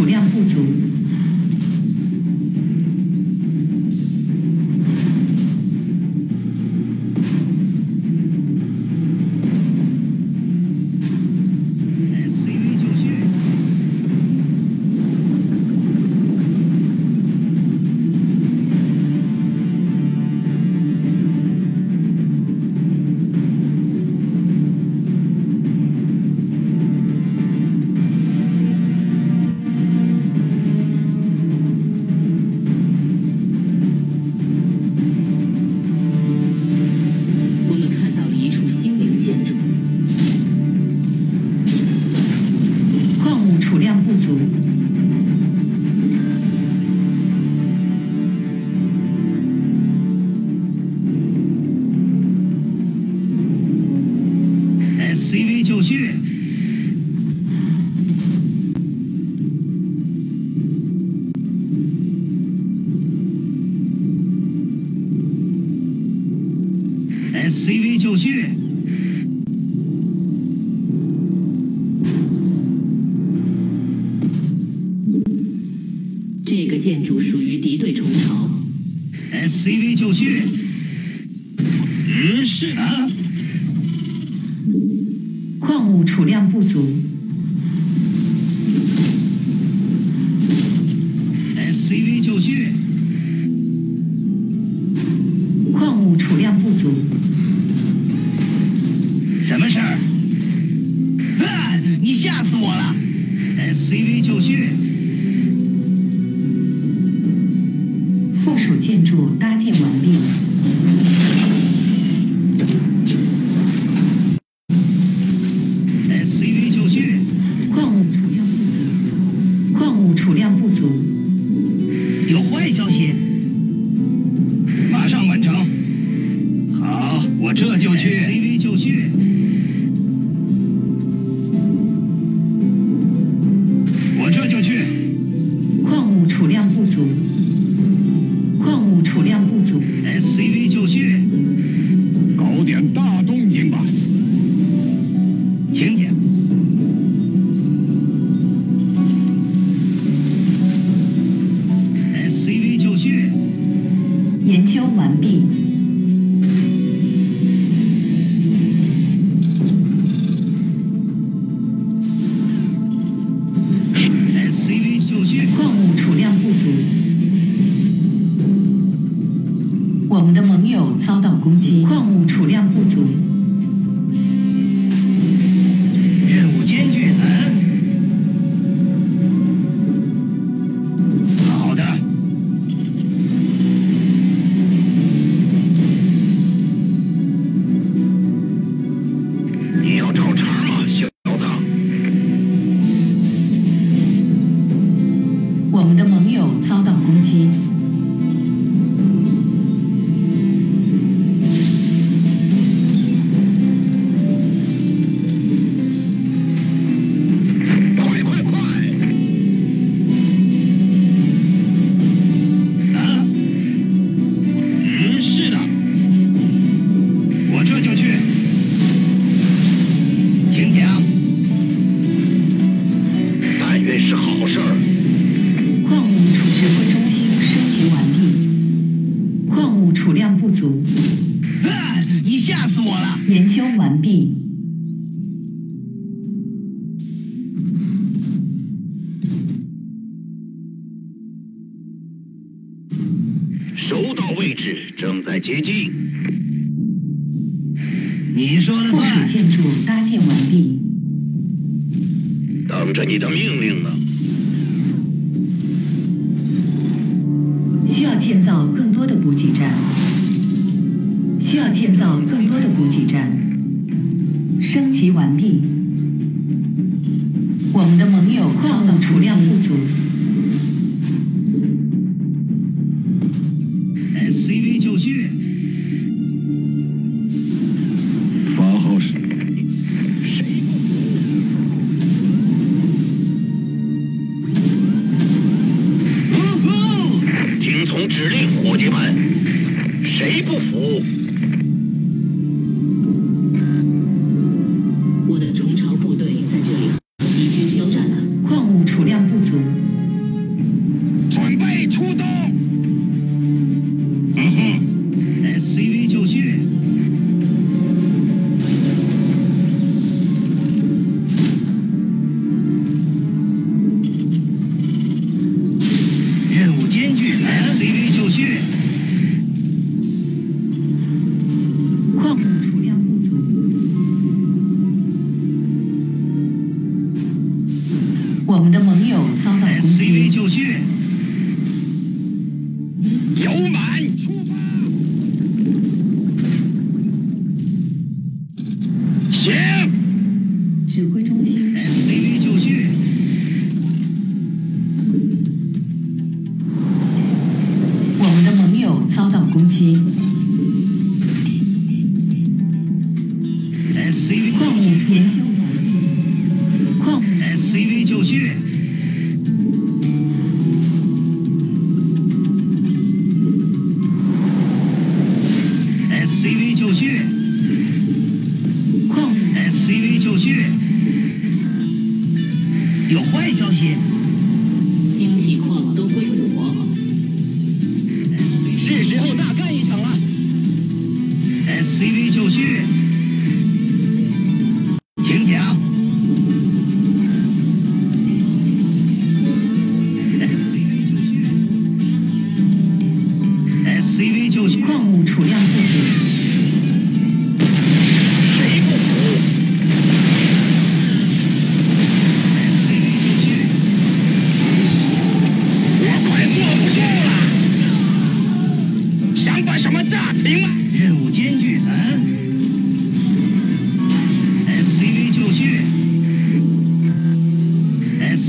储量不足。建筑属于敌对重巢。SCV 就绪。嗯，是啊。矿物储量不足。SCV 就绪。矿物储量不足。什么事儿？啊！你吓死我了！SCV 就绪。搭建 Ginzu. 收到位置，正在接近。你说的附属建筑搭建完毕。等着你的命令呢。需要建造更多的补给站。需要建造更多的补给站。升级完毕。我们的盟友矿储量不足。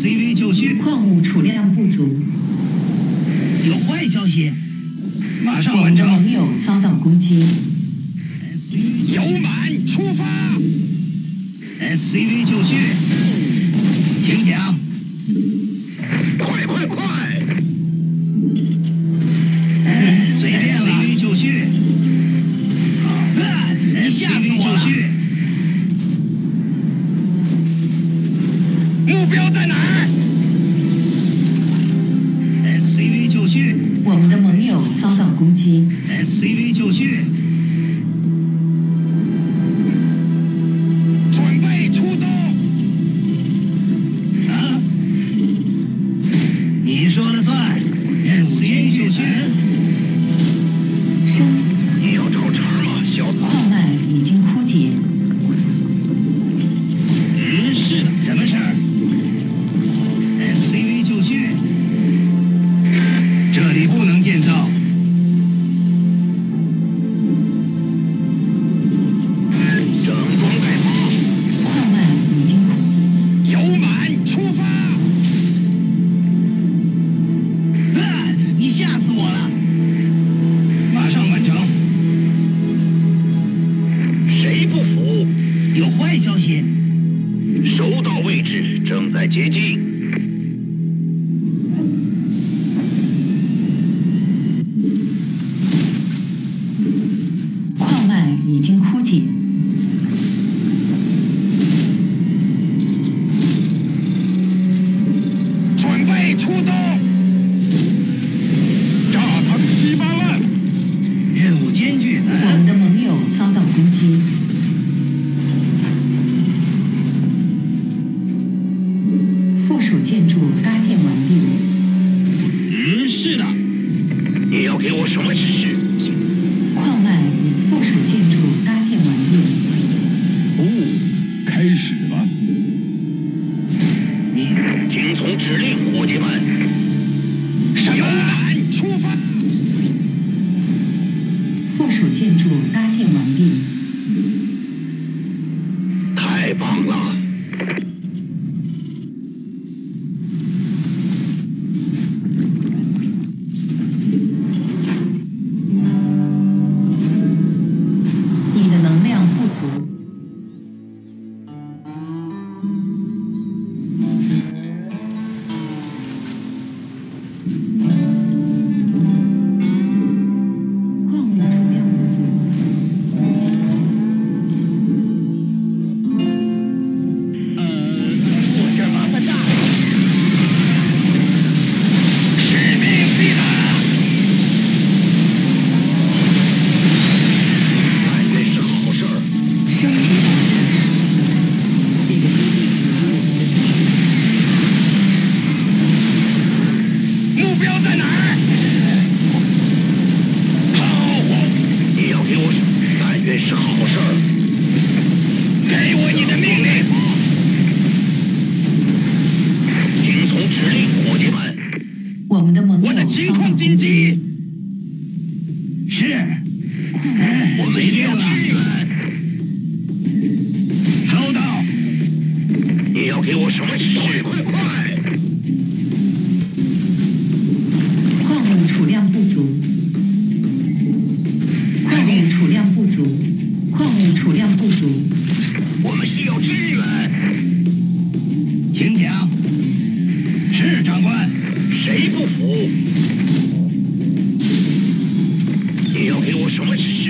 CV 就区矿物储量不足。有坏消息，马上完成。朋友遭到攻击。油满出发。SCV 就区，请讲。快快快！Chủ 情况紧急。是，我们一定要支援。收到。你要给我什么指示？快快！tuition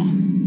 all.